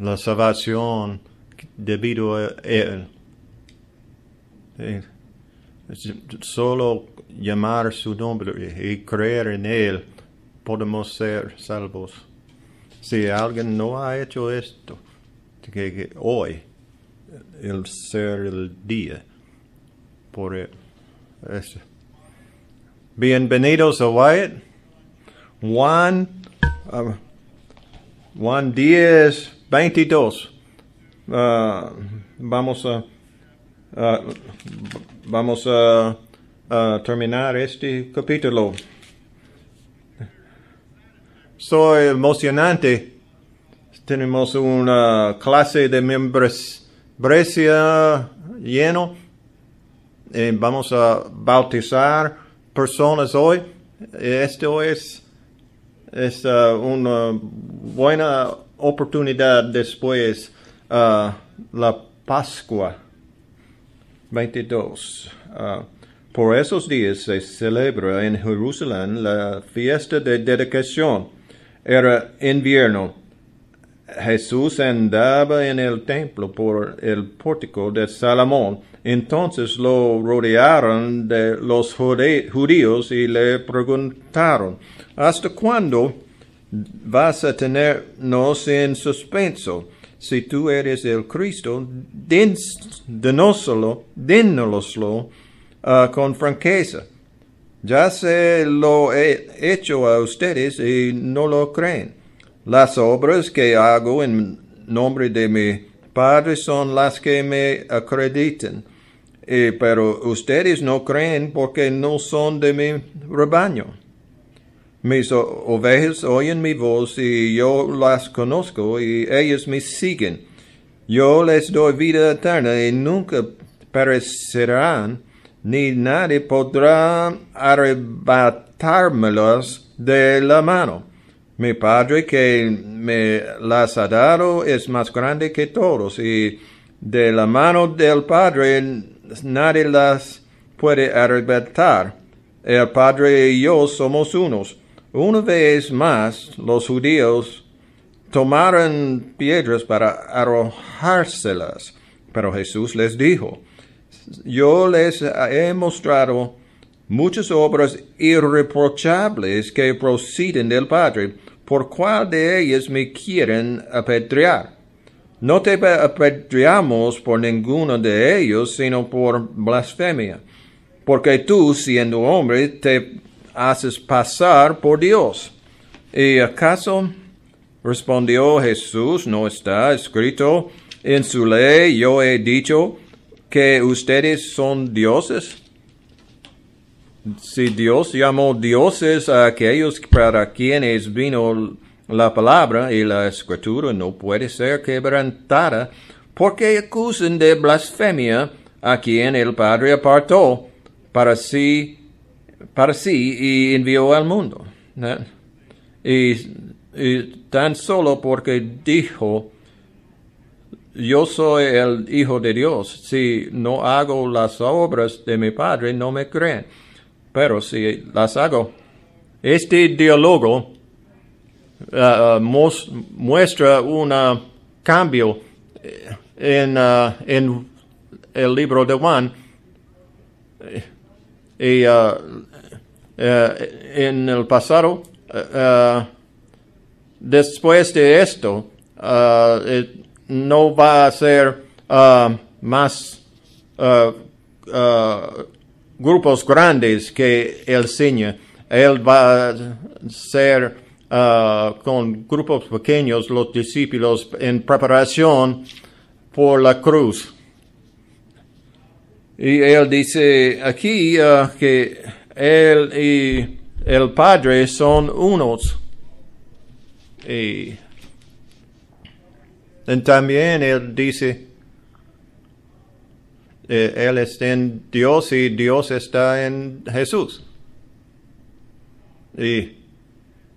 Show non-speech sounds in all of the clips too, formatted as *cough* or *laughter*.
la salvación debido a Él. Solo llamar su nombre y creer en Él podemos ser salvos. Si alguien no ha hecho esto, que, hoy el ser el día por Él. Es- Bienvenidos a Wyatt. Juan, ah, Juan 10, 22. Ah, vamos a, ah, vamos a, terminar este capítulo. Soy emocionante. Tenemos una clase de membresía lleno. Eh, vamos a bautizar personas hoy. Esto es, es ah, una buena oportunidad después ah, la Pascua 22. Ah, por esos días se celebra en Jerusalén la fiesta de dedicación. Era invierno. Jesús andaba en el templo por el pórtico de Salomón. Entonces lo rodearon de los judíos y le preguntaron, ¿hasta cuándo vas a tenernos en suspenso? Si tú eres el Cristo, dínoslo ah, con franqueza. Ya se lo he hecho a ustedes y no lo creen. Las obras que hago en nombre de mi Padre son las que me acreditan. Eh, pero ustedes no creen porque no son de mi rebaño. Mis ovejas oyen mi voz y yo las conozco y ellas me siguen. Yo les doy vida eterna y nunca perecerán, ni nadie podrá arrebatármelas de la mano. Mi Padre que me las ha dado es más grande que todos y de la mano del Padre nadie las puede arrebatar. El Padre y yo somos unos. Una vez más, los judíos tomaron piedras para arrojárselas, pero Jesús les dijo, yo les he mostrado muchas obras irreprochables que proceden del Padre, por cuál de ellas me quieren apedrear. No te apedreamos por ninguno de ellos, sino por blasfemia, porque tú, siendo hombre, te haces pasar por Dios. ¿Y acaso respondió Jesús, no está escrito en su ley, yo he dicho que ustedes son dioses? Si Dios llamó dioses a aquellos para quienes vino la palabra y la escritura no puede ser quebrantada, porque acusan de blasfemia a quien el Padre apartó para sí, para sí y envió al mundo. Y, y tan solo porque dijo, yo soy el Hijo de Dios, si no hago las obras de mi Padre, no me creen. Pero si las hago, este diálogo uh, muestra un cambio en, uh, en el libro de Juan. Y uh, en el pasado, uh, después de esto, eh, no va a ser más grupos grandes que él enseña. Él va a ser con grupos pequeños los discípulos en preparación por la cruz. Y él dice aquí que él y el Padre son unos. Y, también él dice, eh, él está en Dios y Dios está en Jesús. Y,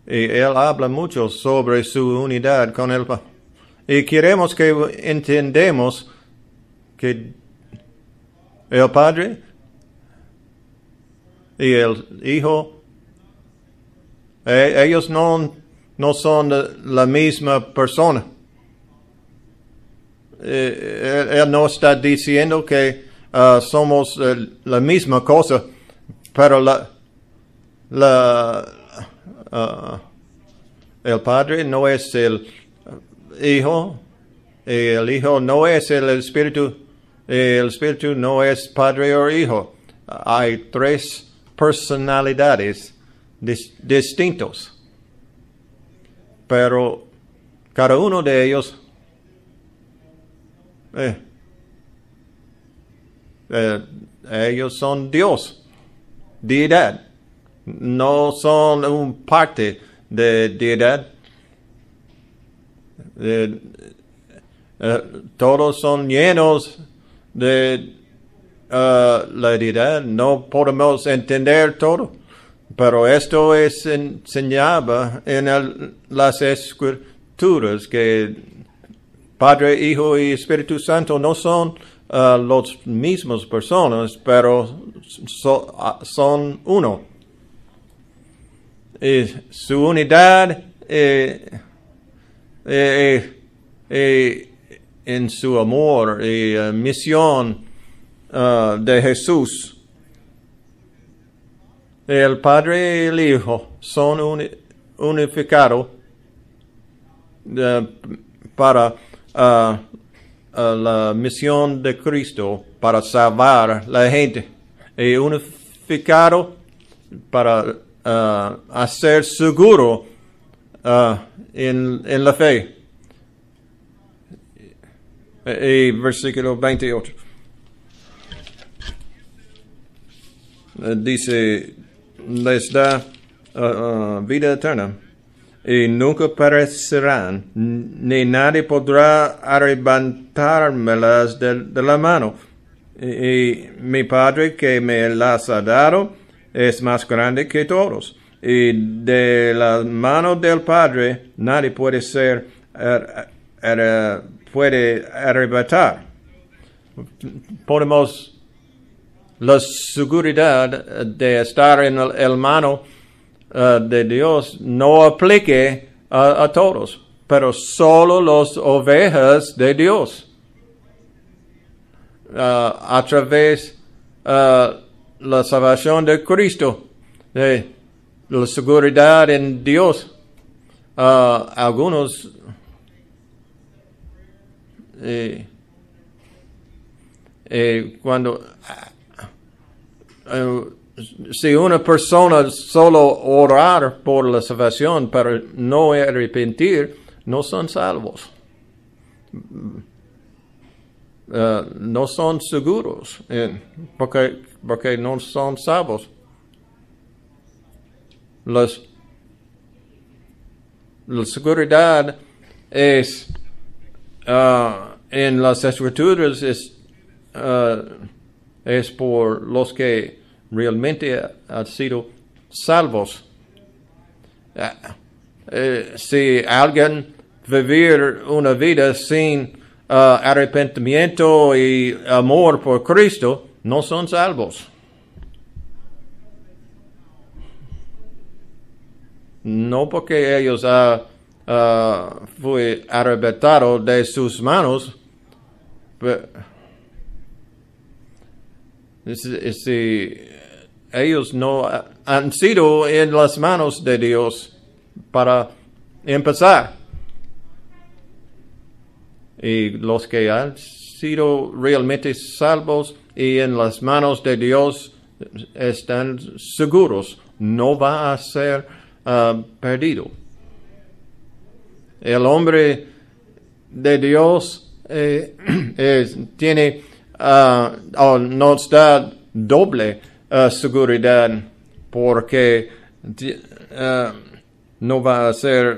y él habla mucho sobre su unidad con el Padre. Y queremos que entendemos que el Padre y el Hijo, eh, ellos no, no son la, misma persona. eh, él, él no está diciendo que ah, somos eh, la misma cosa, pero la, la, ah, el Padre no es el Hijo, y el Hijo no es el Espíritu, el Espíritu no es Padre o Hijo. Hay tres personalidades dis- distintos, pero cada uno de ellos eh, eh, ellos son Dios, deidad, no son un parte de deidad. Eh, todos son llenos de eh, la no podemos entender todo, pero esto es enseñaba en las escrituras que Padre, Hijo y Espíritu Santo no son uh, los mismos personas, pero ah, son uno. Y su unidad eh, eh, eh, en su amor y misión uh, de Jesús. El Padre y el Hijo son uni- unificados para ah, ah, la misión de Cristo para salvar la gente y unificado para hacer seguro en, en la fe. Y versículo 28. Dice, les da ah, ah, vida eterna y nunca perecerán, ni nadie podrá arrebatármelas de, de la mano. Y, mi Padre que me las ha dado es más grande que todos. Y de la mano del Padre nadie puede ser, ar- ar- puede arrebatar. Podemos la seguridad de estar en el, mano uh, de Dios no aplique a, todos, pero solo las ovejas de Dios. Uh, a través uh, la salvación de Cristo, de la seguridad en Dios. Uh, algunos eh, eh, cuando eh, si una persona solo orar por la salvación pero no arrepentir, no son salvos. Eh, no son seguros eh, porque, porque no son salvos. Las- la seguridad es ah, en las escrituras es, ah, es por los que realmente han sido salvos. Ah, eh, si alguien vivir una vida sin ah, arrepentimiento y amor por Cristo, no son salvos. No porque ellos ah, ah, fue arrebatado de sus manos, pe- si, si ellos no ah, han sido en las manos de Dios para empezar. Y los que han sido realmente salvos y en las manos de Dios están seguros, no va a ser ah, perdido. El hombre de Dios eh, *clears throat* es- tiene, ah, o nos da doble ah, seguridad porque ah, no va a ser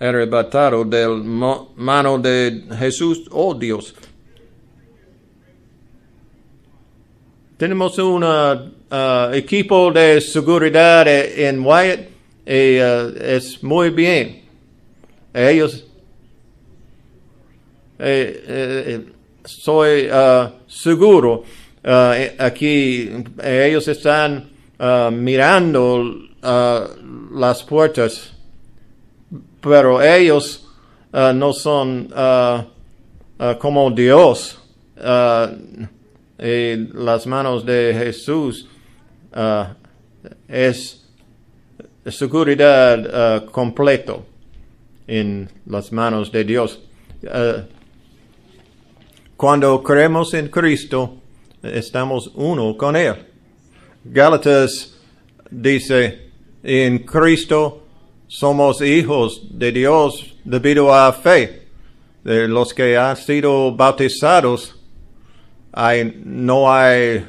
arrebatado del mo- mano de Jesús o Dios. Tenemos un equipo de seguridad eh, en Wyatt y es muy bien. Ellos eh, eh, soy ah, seguro ah, eh, aquí eh, ellos están ah, mirando las puertas pero ellos no son uh, como Dios uh, y las manos de Jesús uh, es seguridad uh, completo en las manos de Dios. Uh, cuando creemos en Cristo, estamos uno con Él. Gálatas dice, en Cristo somos hijos de Dios debido a fe. De los que han sido bautizados, no hay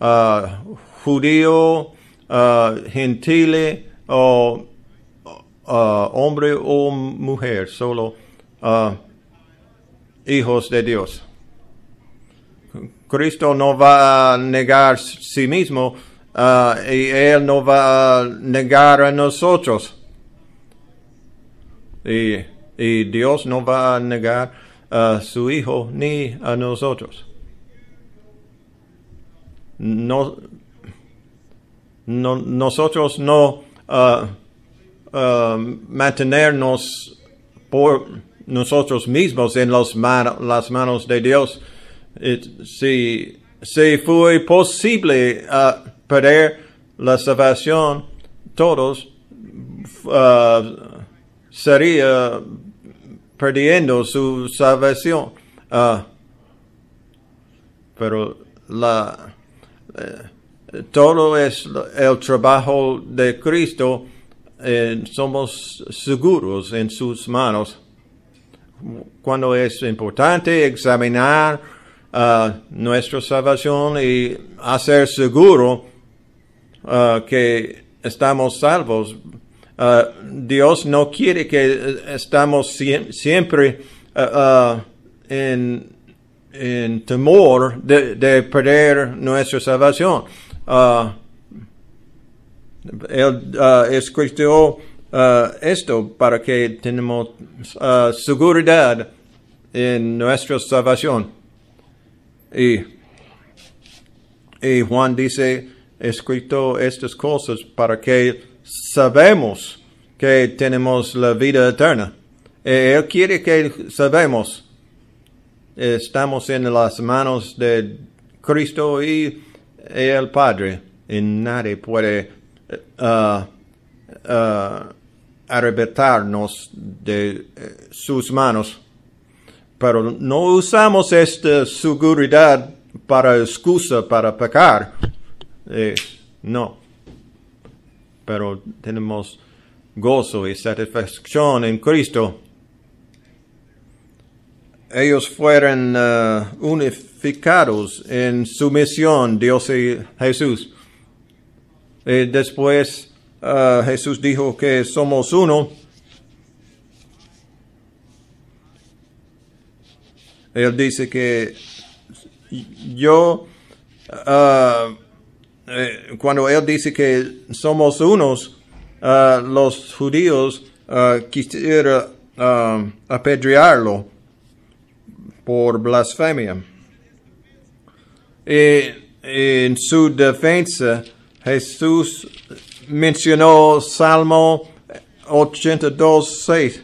uh, judío, uh, gentile o uh, hombre o mujer, solo hijos de Dios. Cristo no va a negar sí mismo uh, y Él no va a negar a nosotros. Y, y Dios no va a negar a su Hijo ni a nosotros. No, no, nosotros no uh, uh, mantenernos por nosotros mismos en las manos de Dios. Si, si fue posible uh, perder la salvación, todos uh, sería perdiendo su salvación. Uh, pero la eh, todo es el trabajo de Cristo, eh, somos seguros en sus manos. Cuando es importante examinar uh, nuestra salvación y hacer seguro uh, que estamos salvos, uh, Dios no quiere que estamos siem- siempre uh, uh, en en temor de, de perder nuestra salvación. Él escribió ah, esto para que tenemos ah, seguridad en nuestra salvación. Y, y Juan dice, escrito estas cosas para que sabemos que tenemos la vida eterna. Eh, Él quiere que sabemos estamos en las manos de Cristo y el Padre y nadie puede uh, arrebatarnos de eh, sus manos. Pero no usamos esta seguridad para excusa para pecar. No. Pero tenemos gozo y satisfacción en Cristo ellos fueron uh, unificados en su misión, Dios y Jesús. Y después uh, Jesús dijo que somos uno. Él dice que yo, uh, eh, cuando él dice que somos unos, uh, los judíos uh, quisieron uh, apedrearlo por blasfemia. Y en su defensa, Jesús mencionó Salmo 82, 6.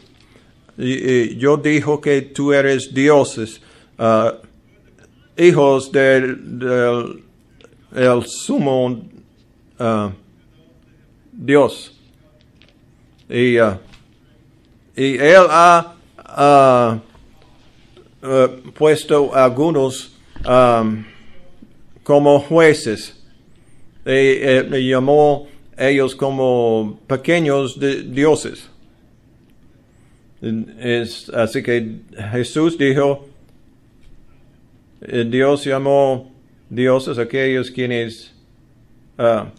Y, yo dijo que tú eres dioses, uh, hijos del, del el sumo uh, Dios. Y, uh, y él ha puesto algunos um, como jueces. Y, eh, y llamó ellos como pequeños dioses. Es, así que Jesús dijo, eh, Dios llamó dioses aquellos quienes ah,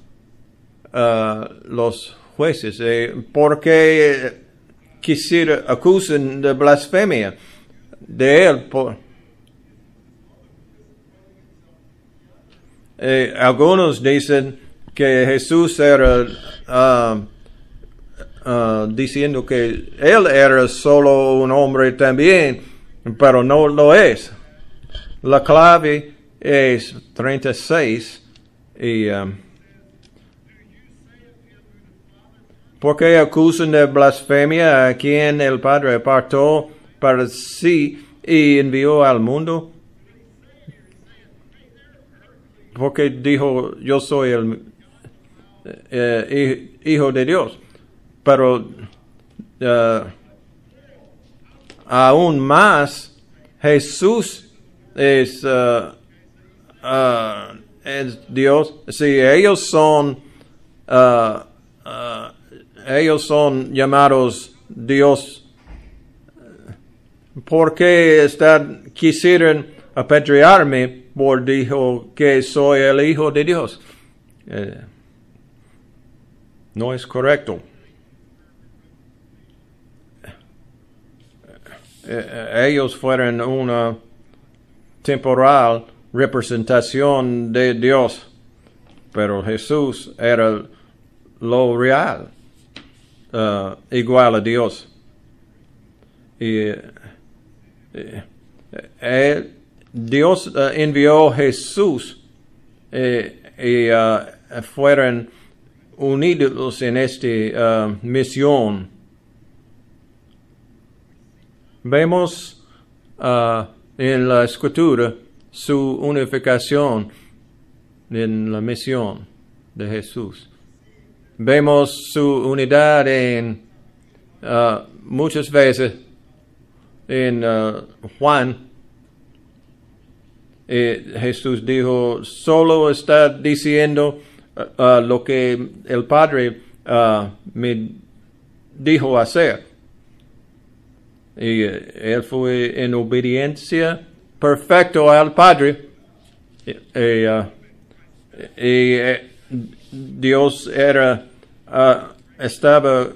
los jueces. Eh, ¿Por qué quisiera acusan de blasfemia de él? Por, Eh, algunos dicen que Jesús era ah, ah, diciendo que él era solo un hombre también, pero no lo es. La clave es 36 y um, ¿Por qué acusan de blasfemia a quien el Padre apartó para sí y envió al mundo. Porque dijo, yo soy el eh, hijo de Dios. Pero uh, aún más, Jesús es, uh, uh, es Dios. Si ellos son, ellos son llamados Dios, ¿por qué están, quisieran apedrearme por dijo que soy el hijo de Dios? Eh, no es correcto. Eh, ellos fueron una temporal representación de Dios, pero Jesús era lo real, uh, igual a Dios. Y eh, Dios envió Jesús eh, y fueron unidos en esta misión Vemos uh, en la escritura su unificación en la misión de Jesús. Vemos su unidad en uh, muchas veces en uh, Juan. Eh, Jesús dijo, solo está diciendo lo que el Padre me dijo hacer. Y eh, él fue en obediencia perfecto al Padre. Y, uh, eh, Dios era, uh, estaba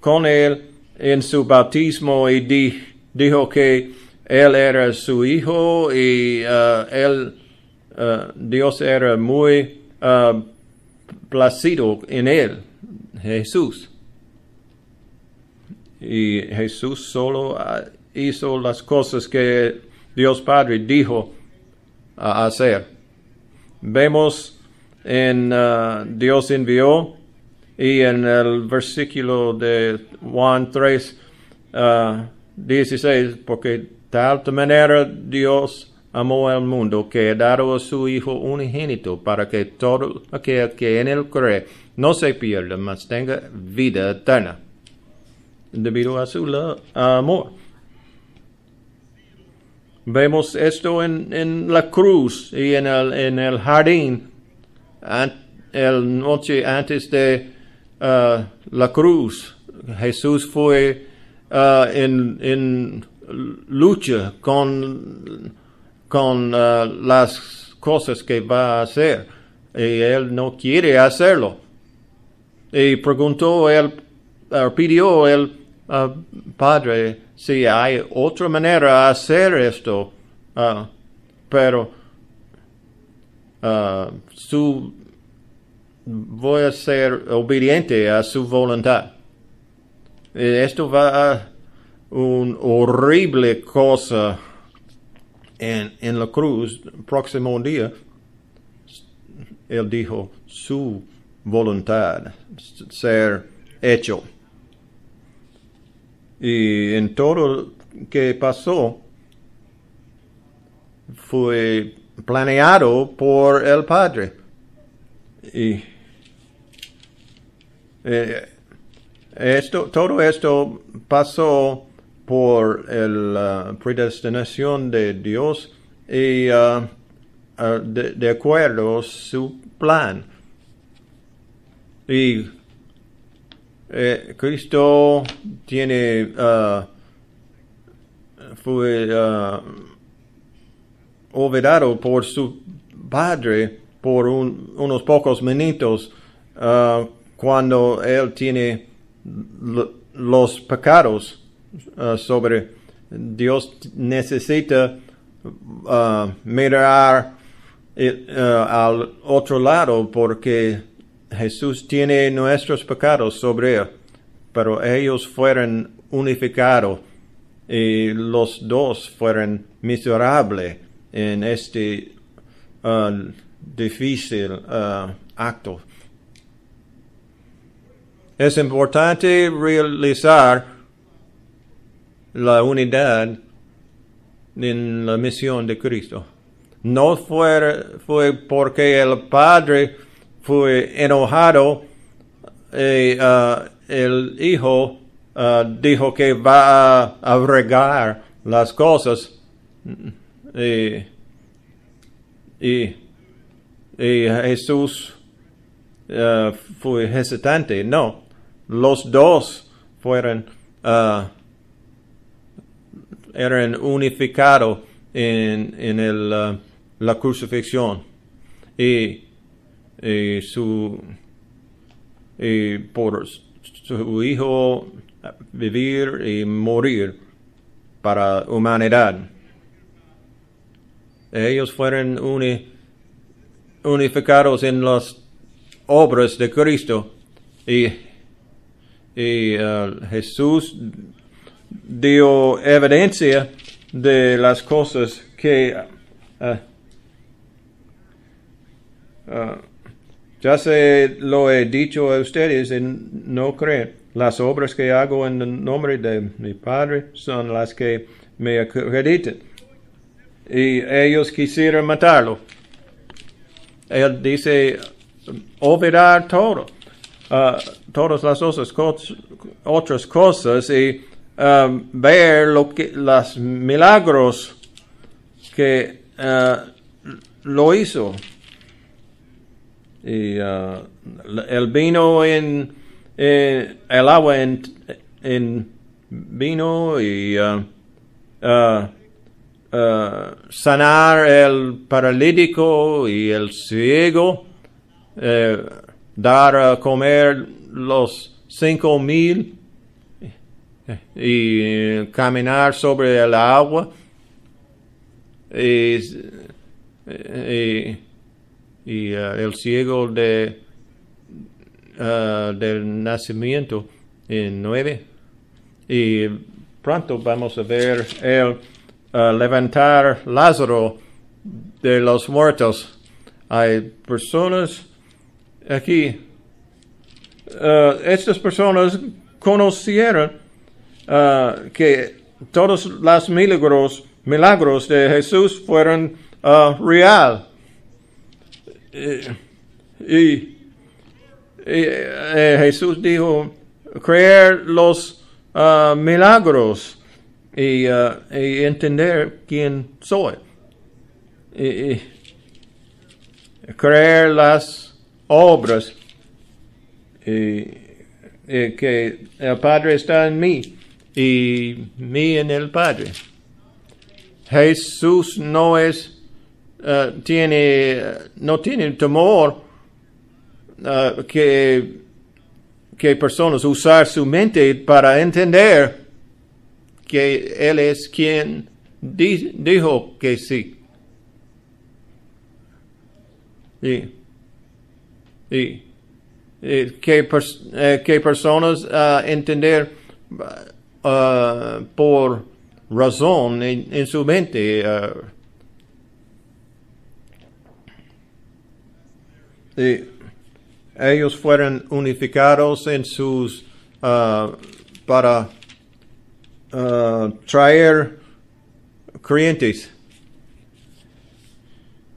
con él en su bautismo y di, dijo que él era su hijo y uh, él, Dios era muy placido en él, Jesús. Y Jesús solo ah, hizo las cosas que Dios Padre dijo hacer. Vemos en uh, Dios envió y en el versículo de Juan 3, 16, uh, porque tal manera Dios amó al mundo que ha dado a su Hijo unigénito para que todo aquel que en él cree no se pierda, mas tenga vida eterna debido a su amor. Vemos esto en, en, la cruz y en el, en el jardín, el noche antes de uh, la cruz. Jesús fue uh, en, en, lucha con, con uh, las cosas que va a hacer y él no quiere hacerlo. Y preguntó, él pidió, él uh, Padre, si hay otra manera de hacer esto, uh, pero uh, su, voy a ser obediente a su voluntad. Esto va a una horrible cosa en, en la cruz, próximo día, él dijo su voluntad ser hecho. Y en todo que pasó fue planeado por el Padre. Y eh, esto, todo esto pasó por la predestinación de Dios y uh, de, de, acuerdo a su plan. Y eh, Cristo tiene, uh, fue uh, olvidado por su padre por un, unos pocos minutos uh, cuando él tiene los pecados sobre Dios necesita mirar uh, al otro lado porque Jesús tiene nuestros pecados sobre él, pero ellos fueron unificados y los dos fueron miserables en este uh, difícil uh, acto. Es importante realizar la unidad en la misión de Cristo. No fue, fue porque el Padre fue enojado y uh, el Hijo uh, dijo que va a agregar las cosas y, y, y Jesús uh, fue hesitante. No, los dos fueron eran unificados en, en el, la crucifixión y, y su y por su hijo vivir y morir para humanidad. Ellos fueron uni, unificados en las obras de Cristo y, y uh, Jesús dio evidencia de las cosas que uh, uh, ya se lo he dicho a ustedes y no creen. Las obras que hago en el nombre de mi Padre son las que me acreditan. Y ellos quisieron matarlo. Él dice, olvidar todo, uh, todas las otras, otras cosas y um, ver lo que, los milagros que uh, lo hizo. Y uh, el vino en, el agua en, en vino y uh, uh, uh, sanar el paralítico y el ciego, eh, dar a comer los cinco mil y caminar sobre el agua y, y uh, el ciego de uh, del nacimiento en nueve. Y pronto vamos a ver el uh, levantar Lázaro de los muertos. Hay personas aquí. Estas personas conocieron que todos los milagros milagros de Jesús fueron real y, y, eh, Jesús dijo creer los uh, milagros y, uh, y, entender quién soy. Y, creer las obras que el Padre está en mí y mí en el Padre. Jesús no es uh, tiene no tiene temor uh, que que personas usar su mente para entender que él es quien di, dijo que sí y, y, que, eh, que personas uh, entender por razón en su mente. Y ellos fueron unificados en sus uh, para uh, traer creyentes.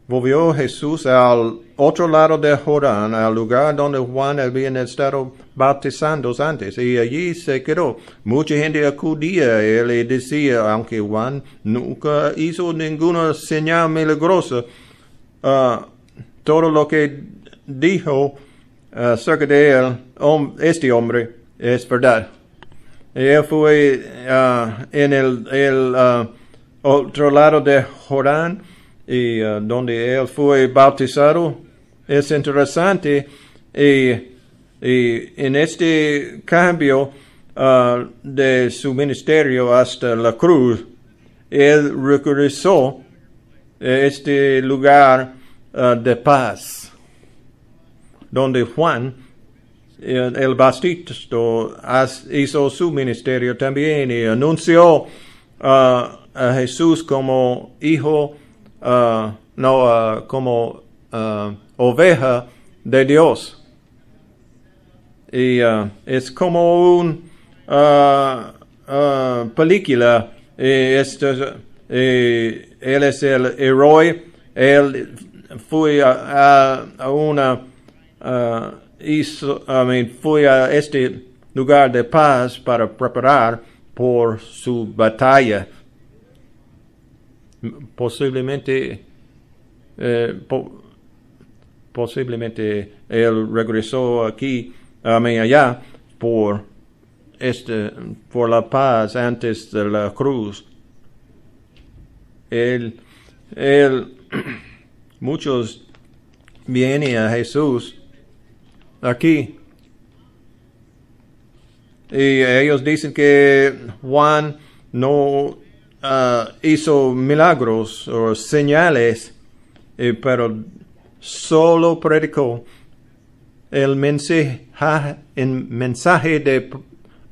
Volvió Jesús al otro lado de Jordán, al lugar donde Juan había estado bautizando antes, y allí se quedó. Mucha gente acudía y le decía, aunque Juan nunca hizo ninguna señal milagrosa, uh, todo lo que dijo acerca de él, este hombre, es verdad. Él fue uh, en el, uh, otro lado de Jordán, y donde él fue bautizado es interesante y, en este cambio de su ministerio hasta la cruz él regresó a este lugar de paz donde Juan el, Bautista hizo su ministerio también y anunció uh, a Jesús como hijo uh, no uh, como oveja de Dios. Y es como una película. Y esto, Eh, él es el héroe. Él fue a una ah, hizo, I mean, fue a este lugar de paz para preparar por su batalla. Posiblemente, eh, po- posiblemente él regresó aquí, a mí allá, por este, por la paz antes de la cruz. Él, él, *clears throat* muchos vienen a Jesús aquí. Y ellos dicen que Juan no ah, hizo milagros o señales, eh, pero solo predicó el mensaje, el mensaje de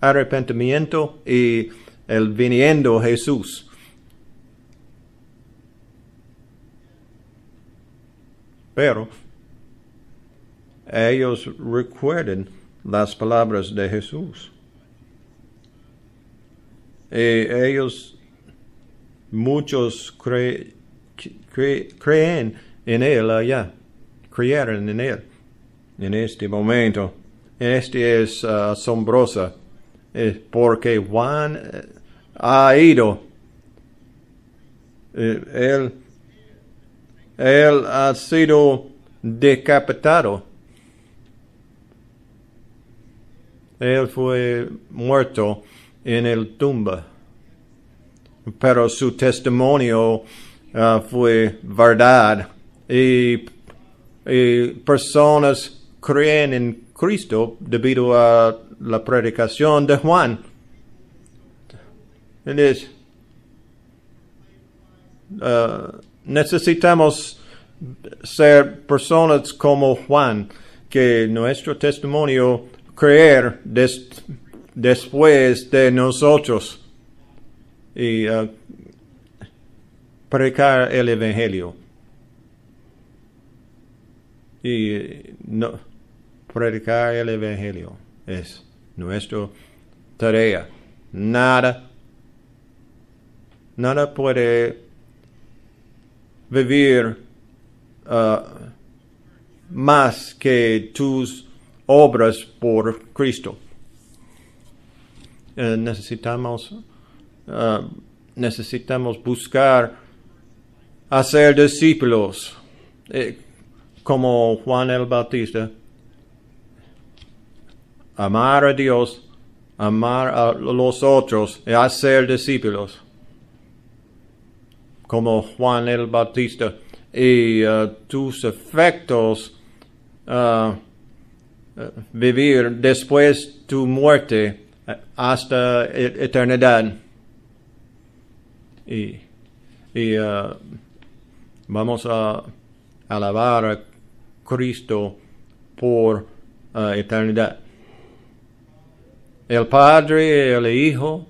arrepentimiento y el viniendo Jesús. Pero ellos recuerden las palabras de Jesús. Y ellos, muchos cre- cre- creen en Él allá, creyeron en Él en este momento. Este es ah, asombrosa, eh, porque Juan eh, ha ido. Eh, él, él ha sido decapitado. Él fue muerto en el tumba, pero su testimonio ah, fue verdad y, personas creen en Cristo debido a la predicación de Juan. Entonces, ah, necesitamos ser personas como Juan, que nuestro testimonio creer des- después de nosotros y ah, predicar el Evangelio. Y no, predicar el Evangelio es nuestra tarea. Nada, nada puede vivir ah, más que tus obras por Cristo. Eh, necesitamos, ah, necesitamos buscar hacer discípulos, eh, como Juan el Bautista, amar a Dios, amar a los otros y hacer discípulos, como Juan el Bautista, y tus efectos eh, vivir después tu muerte eh, hasta e- eternidad. Y, ah, vamos a alabar a Cristo por eternidad. El Padre y el Hijo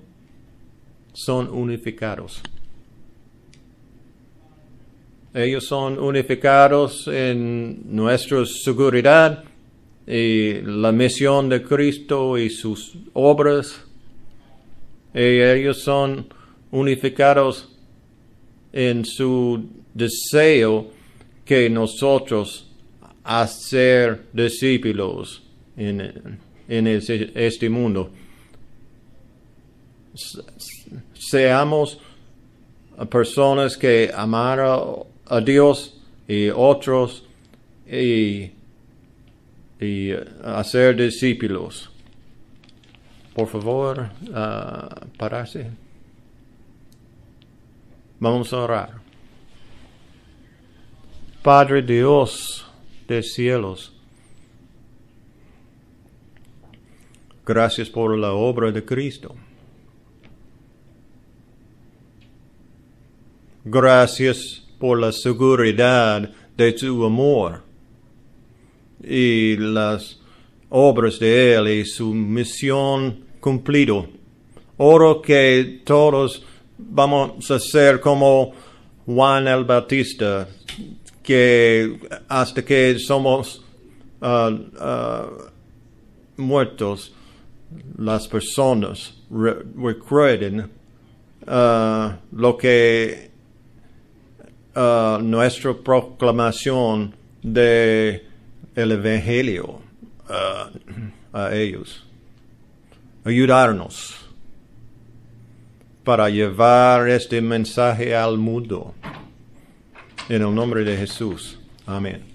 son unificados. Ellos son unificados en nuestra seguridad y la misión de Cristo y sus obras. Y ellos son unificados en su deseo que nosotros hacer discípulos en, en este mundo. Se- Seamos personas que amar a Dios y otros y, y hacer discípulos. Por favor, ah, pararse. Vamos a orar. Padre Dios de cielos, gracias por la obra de Cristo. Gracias por la seguridad de tu amor y las obras de Él y su misión cumplido. Oro que todos vamos a ser como Juan el Bautista, que hasta que somos ah, ah, muertos, las personas re- recuerden ah, lo que nuestra proclamación de el evangelio ah, a ellos. Ayudarnos para llevar este mensaje al mundo. En el nombre de Jesús. Amén.